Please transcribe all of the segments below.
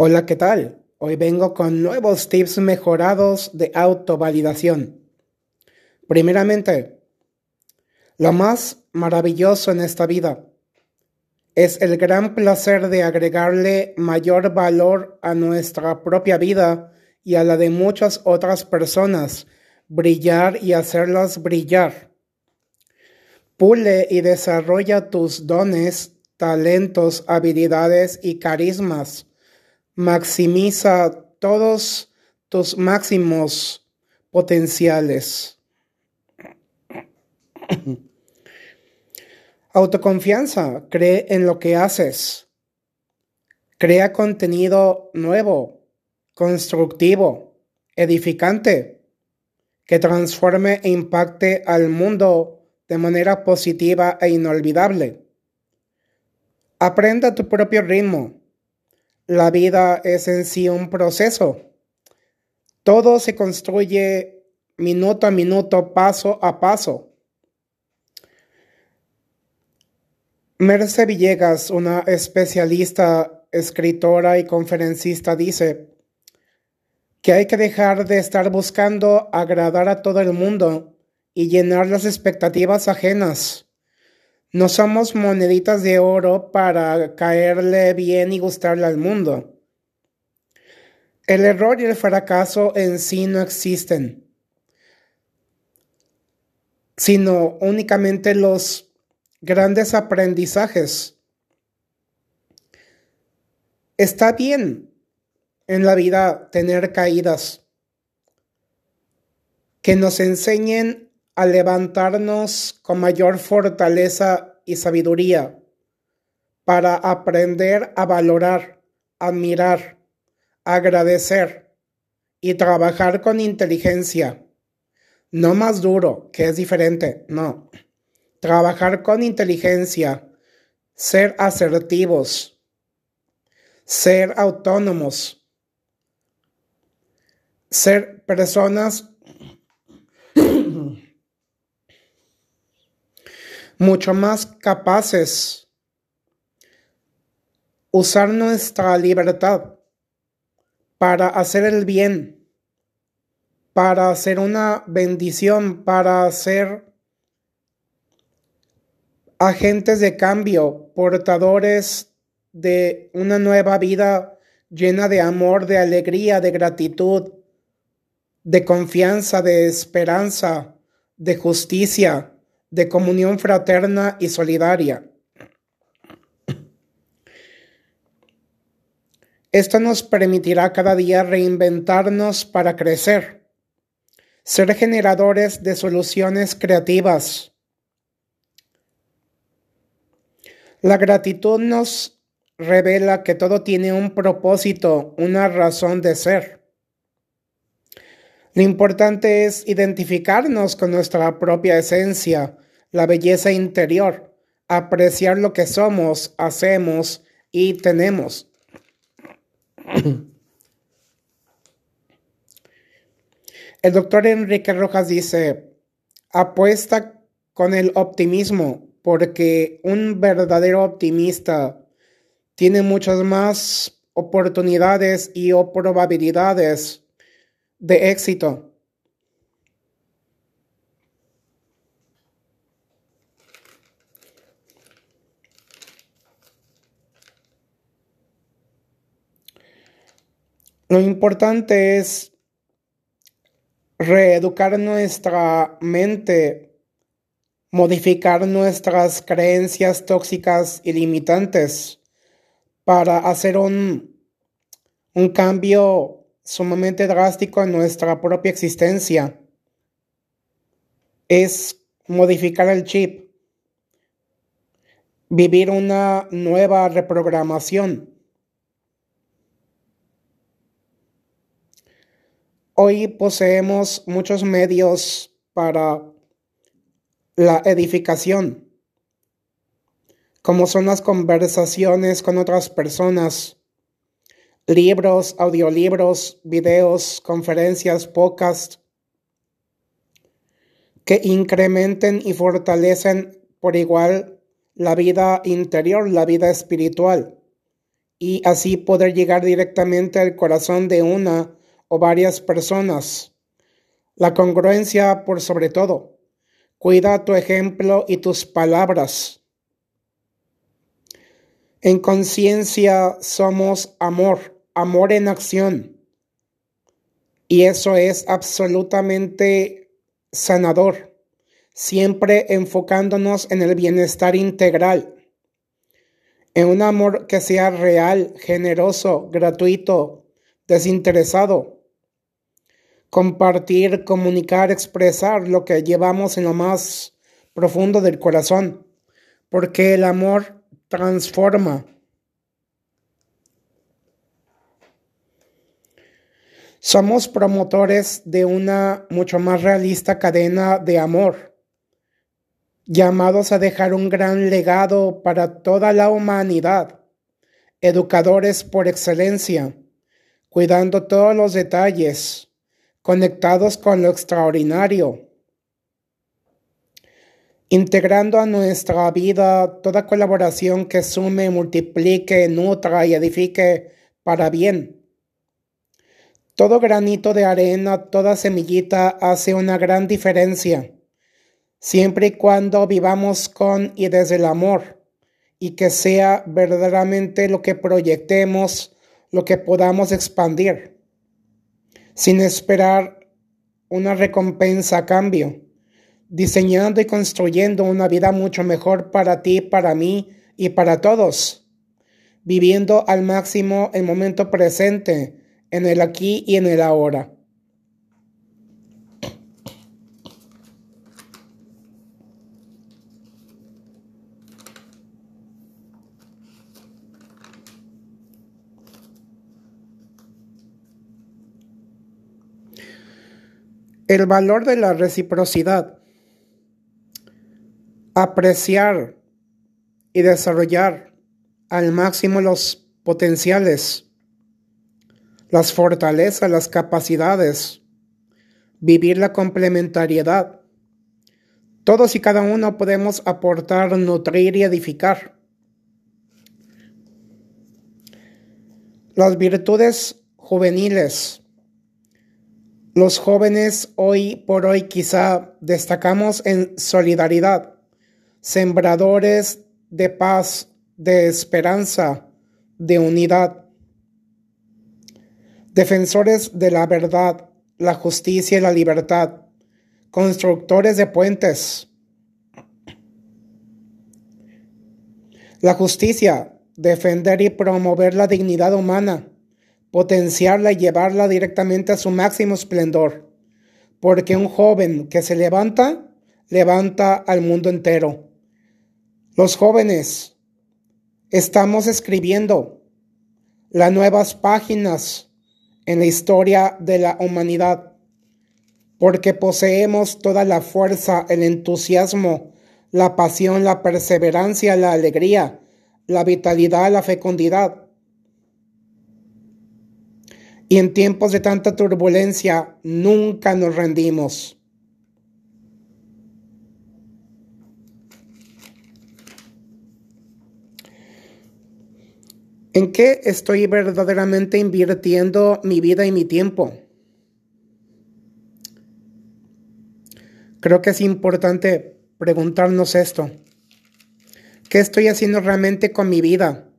Hola, ¿qué tal? Hoy vengo con nuevos tips mejorados de autovalidación. Primeramente, lo más maravilloso en esta vida es el gran placer de agregarle mayor valor a nuestra propia vida y a la de muchas otras personas, brillar y hacerlas brillar. Pule y desarrolla tus dones, talentos, habilidades y carismas maximiza todos tus máximos potenciales. Autoconfianza, cree en lo que haces. Crea contenido nuevo, constructivo, edificante, que transforme e impacte al mundo de manera positiva e inolvidable. Aprenda tu propio ritmo la vida es en sí un proceso. Todo se construye minuto a minuto, paso a paso. Merce Villegas, una especialista, escritora y conferencista, dice que hay que dejar de estar buscando agradar a todo el mundo y llenar las expectativas ajenas. No somos moneditas de oro para caerle bien y gustarle al mundo. El error y el fracaso en sí no existen, sino únicamente los grandes aprendizajes. Está bien en la vida tener caídas que nos enseñen a levantarnos con mayor fortaleza y sabiduría para aprender a valorar, admirar, agradecer y trabajar con inteligencia. No más duro, que es diferente, no. Trabajar con inteligencia, ser asertivos, ser autónomos, ser personas mucho más capaces. Usar nuestra libertad para hacer el bien, para hacer una bendición, para ser agentes de cambio, portadores de una nueva vida llena de amor, de alegría, de gratitud, de confianza, de esperanza, de justicia, de comunión fraterna y solidaria. Esto nos permitirá cada día reinventarnos para crecer, ser generadores de soluciones creativas. La gratitud nos revela que todo tiene un propósito, una razón de ser. Lo importante es identificarnos con nuestra propia esencia, la belleza interior, apreciar lo que somos, hacemos y tenemos. El doctor Enrique Rojas dice, apuesta con el optimismo, porque un verdadero optimista tiene muchas más oportunidades y o probabilidades de éxito. Lo importante es reeducar nuestra mente, modificar nuestras creencias tóxicas y limitantes para hacer un, un cambio sumamente drástico en nuestra propia existencia es modificar el chip, vivir una nueva reprogramación. Hoy poseemos muchos medios para la edificación, como son las conversaciones con otras personas, libros, audiolibros, videos, conferencias, podcasts que incrementen y fortalecen por igual la vida interior, la vida espiritual y así poder llegar directamente al corazón de una o varias personas. La congruencia por sobre todo. Cuida tu ejemplo y tus palabras. En conciencia somos amor, amor en acción. Y eso es absolutamente sanador, siempre enfocándonos en el bienestar integral, en un amor que sea real, generoso, gratuito, desinteresado. Compartir, comunicar, expresar lo que llevamos en lo más profundo del corazón, porque el amor transforma. Somos promotores de una mucho más realista cadena de amor, llamados a dejar un gran legado para toda la humanidad, educadores por excelencia, cuidando todos los detalles, conectados con lo extraordinario, integrando a nuestra vida toda colaboración que sume, multiplique, nutra y edifique para bien todo granito de arena, toda semillita hace una gran diferencia, siempre y cuando vivamos con y desde el amor, y que sea verdaderamente lo que proyectemos, lo que podamos expandir, sin esperar una recompensa a cambio, diseñando y construyendo una vida mucho mejor para ti, para mí y para todos, viviendo al máximo el momento presente, en el aquí y en el ahora. El valor de la reciprocidad. Apreciar y desarrollar al máximo los potenciales las fortalezas, las capacidades, vivir la complementariedad. Todos y cada uno podemos aportar, nutrir y edificar. Las virtudes juveniles. Los jóvenes hoy por hoy quizá destacamos en solidaridad, sembradores de paz, de esperanza, de unidad defensores de la verdad, la justicia y la libertad, constructores de puentes. La justicia, defender y promover la dignidad humana, potenciarla y llevarla directamente a su máximo esplendor, porque un joven que se levanta, levanta al mundo entero. Los jóvenes estamos escribiendo las nuevas páginas en la historia de la humanidad, porque poseemos toda la fuerza, el entusiasmo, la pasión, la perseverancia, la alegría, la vitalidad, la fecundidad. Y en tiempos de tanta turbulencia nunca nos rendimos. ¿En qué estoy verdaderamente invirtiendo mi vida y mi tiempo? Creo que es importante preguntarnos esto. ¿Qué estoy haciendo realmente con mi vida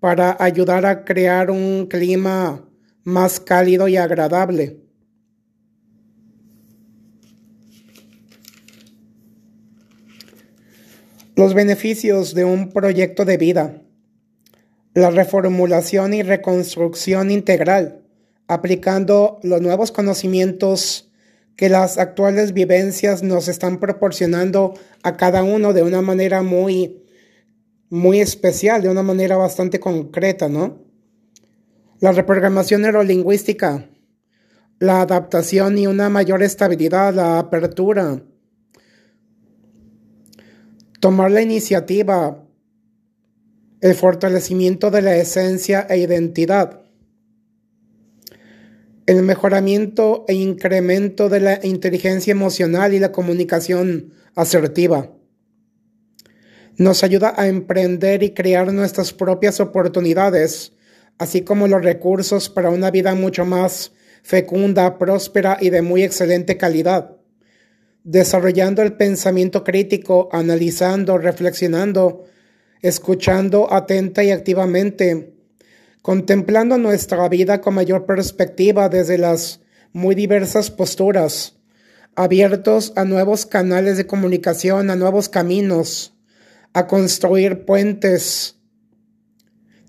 para ayudar a crear un clima más cálido y agradable? Los beneficios de un proyecto de vida la reformulación y reconstrucción integral, aplicando los nuevos conocimientos que las actuales vivencias nos están proporcionando a cada uno de una manera muy, muy especial, de una manera bastante concreta, ¿no? La reprogramación neurolingüística, la adaptación y una mayor estabilidad, la apertura, tomar la iniciativa, el fortalecimiento de la esencia e identidad, el mejoramiento e incremento de la inteligencia emocional y la comunicación asertiva, Nos ayuda a emprender y crear nuestras propias oportunidades, así como los recursos para una vida mucho más fecunda, próspera y de muy excelente calidad. Desarrollando el pensamiento crítico, analizando, reflexionando, escuchando atenta y activamente, contemplando nuestra vida con mayor perspectiva desde las muy diversas posturas, abiertos a nuevos canales de comunicación, a nuevos caminos, a construir puentes,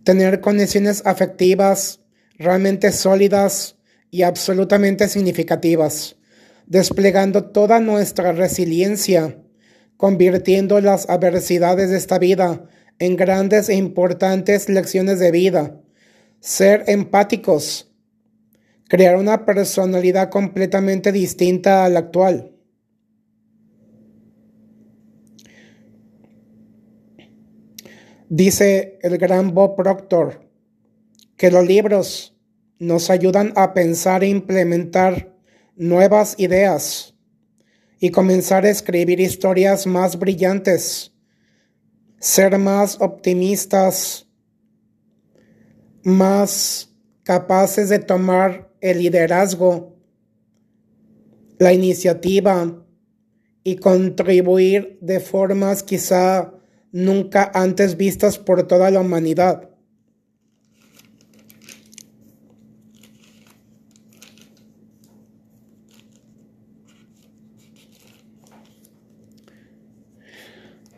tener conexiones afectivas realmente sólidas y absolutamente significativas, desplegando toda nuestra resiliencia, convirtiendo las adversidades de esta vida en grandes e importantes lecciones de vida, ser empáticos, crear una personalidad completamente distinta a la actual. Dice el gran Bob Proctor que los libros nos ayudan a pensar e implementar nuevas ideas y comenzar a escribir historias más brillantes ser más optimistas, más capaces de tomar el liderazgo, la iniciativa y contribuir de formas quizá nunca antes vistas por toda la humanidad.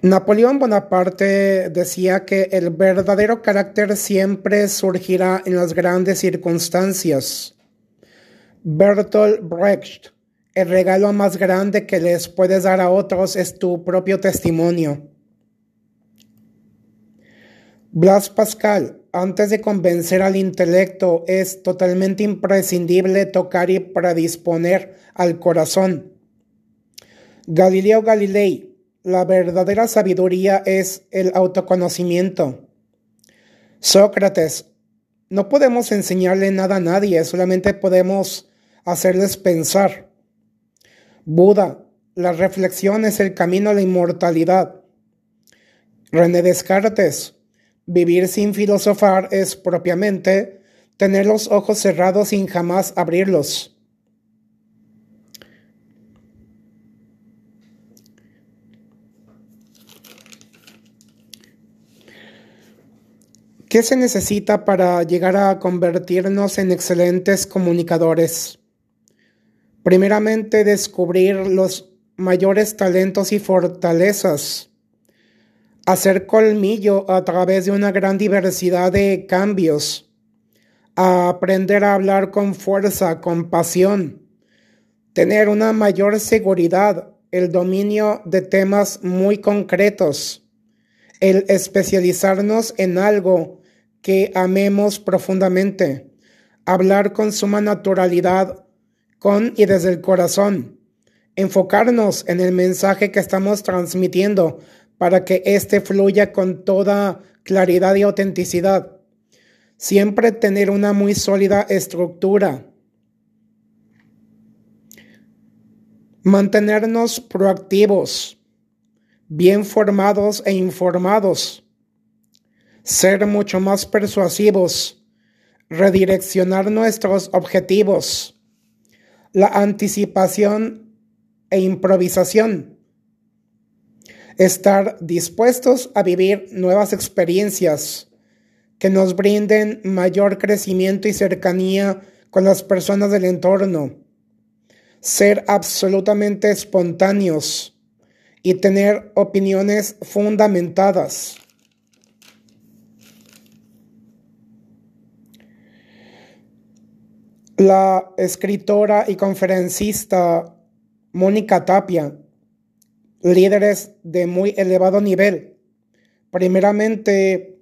Napoleón Bonaparte decía que el verdadero carácter siempre surgirá en las grandes circunstancias. Bertolt Brecht, el regalo más grande que les puedes dar a otros es tu propio testimonio. Blas Pascal, antes de convencer al intelecto, es totalmente imprescindible tocar y predisponer al corazón. Galileo Galilei, la verdadera sabiduría es el autoconocimiento. Sócrates, no podemos enseñarle nada a nadie, solamente podemos hacerles pensar. Buda, la reflexión es el camino a la inmortalidad. René Descartes, vivir sin filosofar es propiamente tener los ojos cerrados sin jamás abrirlos. ¿Qué se necesita para llegar a convertirnos en excelentes comunicadores? Primeramente, descubrir los mayores talentos y fortalezas, hacer colmillo a través de una gran diversidad de cambios, aprender a hablar con fuerza, con pasión, tener una mayor seguridad, el dominio de temas muy concretos, el especializarnos en algo que amemos profundamente, hablar con suma naturalidad, con y desde el corazón, enfocarnos en el mensaje que estamos transmitiendo para que éste fluya con toda claridad y autenticidad. Siempre tener una muy sólida estructura. Mantenernos proactivos, bien formados e informados ser mucho más persuasivos, redireccionar nuestros objetivos, la anticipación e improvisación, estar dispuestos a vivir nuevas experiencias que nos brinden mayor crecimiento y cercanía con las personas del entorno, ser absolutamente espontáneos y tener opiniones fundamentadas. La escritora y conferencista Mónica Tapia, líderes de muy elevado nivel. Primeramente,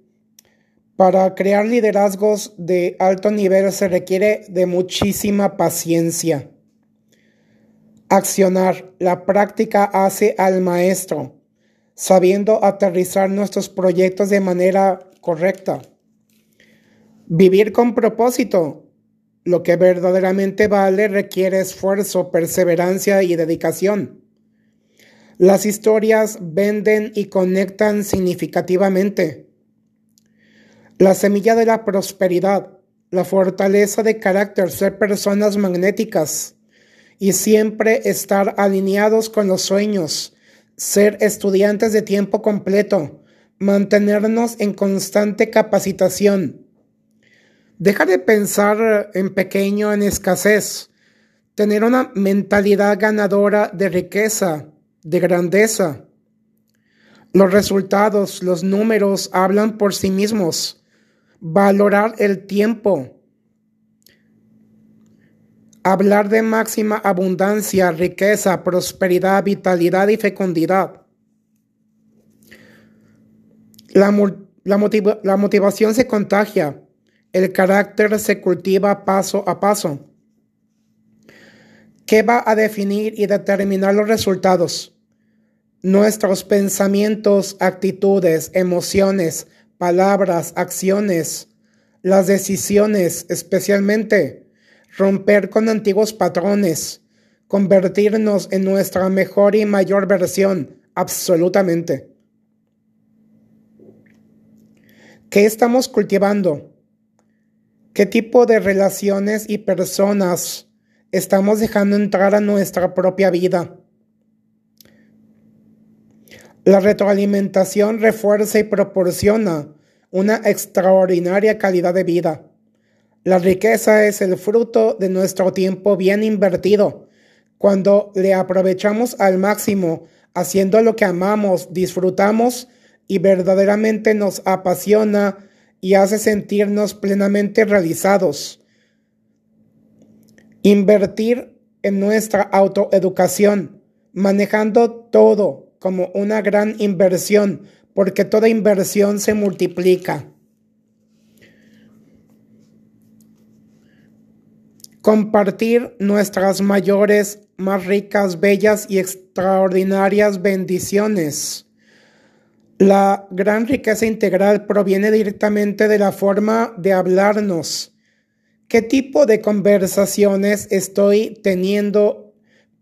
para crear liderazgos de alto nivel se requiere de muchísima paciencia. Accionar, la práctica hace al maestro, sabiendo aterrizar nuestros proyectos de manera correcta. Vivir con propósito, lo que verdaderamente vale requiere esfuerzo, perseverancia y dedicación. Las historias venden y conectan significativamente. La semilla de la prosperidad, la fortaleza de carácter, ser personas magnéticas y siempre estar alineados con los sueños, ser estudiantes de tiempo completo, mantenernos en constante capacitación. Deja de pensar en pequeño, en escasez, tener una mentalidad ganadora de riqueza, de grandeza. Los resultados, los números hablan por sí mismos. Valorar el tiempo. Hablar de máxima abundancia, riqueza, prosperidad, vitalidad y fecundidad. La, la motivación se contagia. El carácter se cultiva paso a paso. ¿Qué va a definir y determinar los resultados? nuestros pensamientos, actitudes, emociones, palabras, acciones, las decisiones, especialmente romper con antiguos patrones, convertirnos en nuestra mejor y mayor versión, absolutamente. ¿Qué estamos cultivando? ¿Qué tipo de relaciones y personas estamos dejando entrar a nuestra propia vida? La retroalimentación refuerza y proporciona una extraordinaria calidad de vida. La riqueza es el fruto de nuestro tiempo bien invertido. Cuando le aprovechamos al máximo, haciendo lo que amamos, disfrutamos y verdaderamente nos apasiona y hace sentirnos plenamente realizados. Invertir en nuestra autoeducación, manejando todo como una gran inversión, porque toda inversión se multiplica. Compartir nuestras mayores, más ricas, bellas y extraordinarias bendiciones. La gran riqueza integral proviene directamente de la forma de hablarnos. ¿Qué tipo de conversaciones estoy teniendo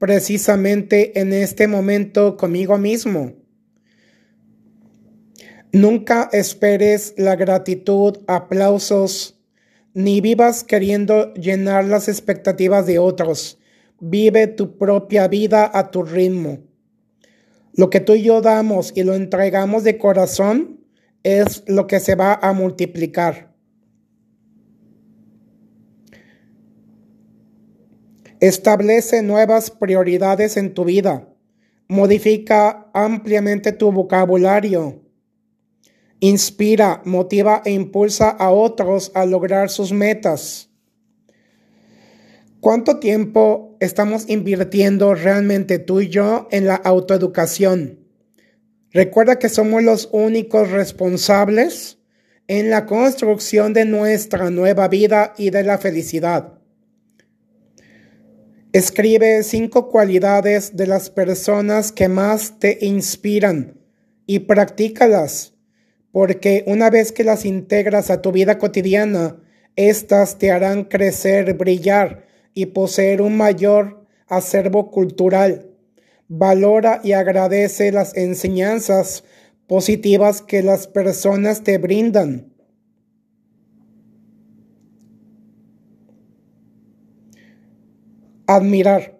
precisamente en este momento conmigo mismo. Nunca esperes la gratitud, aplausos, ni vivas queriendo llenar las expectativas de otros. Vive tu propia vida a tu ritmo. Lo que tú y yo damos y lo entregamos de corazón es lo que se va a multiplicar. Establece nuevas prioridades en tu vida. Modifica ampliamente tu vocabulario. Inspira, motiva e impulsa a otros a lograr sus metas. ¿Cuánto tiempo estamos invirtiendo realmente tú y yo en la autoeducación? Recuerda que somos los únicos responsables en la construcción de nuestra nueva vida y de la felicidad. Escribe cinco cualidades de las personas que más te inspiran y practícalas, porque una vez que las integras a tu vida cotidiana, éstas te harán crecer, brillar y poseer un mayor acervo cultural. Valora y agradece las enseñanzas positivas que las personas te brindan Admirar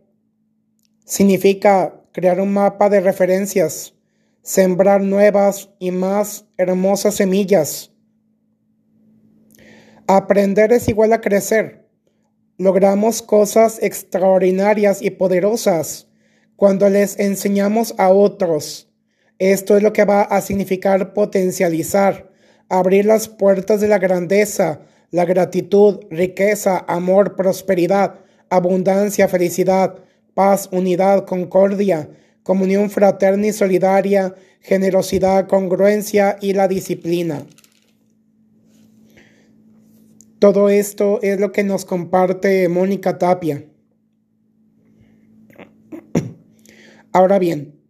significa crear un mapa de referencias, sembrar nuevas y más hermosas semillas. Aprender es igual a crecer. Logramos cosas extraordinarias y poderosas cuando les enseñamos a otros. Esto es lo que va a significar potencializar, abrir las puertas de la grandeza, la gratitud, riqueza, amor, prosperidad, abundancia, felicidad, paz, unidad, concordia, comunión fraterna y solidaria, generosidad, congruencia y la disciplina. Todo esto es lo que nos comparte Mónica Tapia. Ahora bien,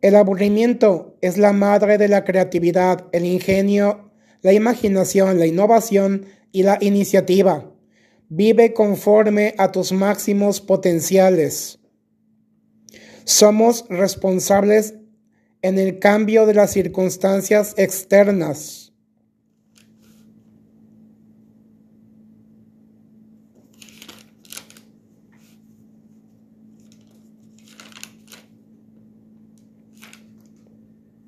el aburrimiento es la madre de la creatividad, el ingenio, la imaginación, la innovación y la iniciativa. Vive conforme a tus máximos potenciales. Somos responsables en el cambio de las circunstancias externas.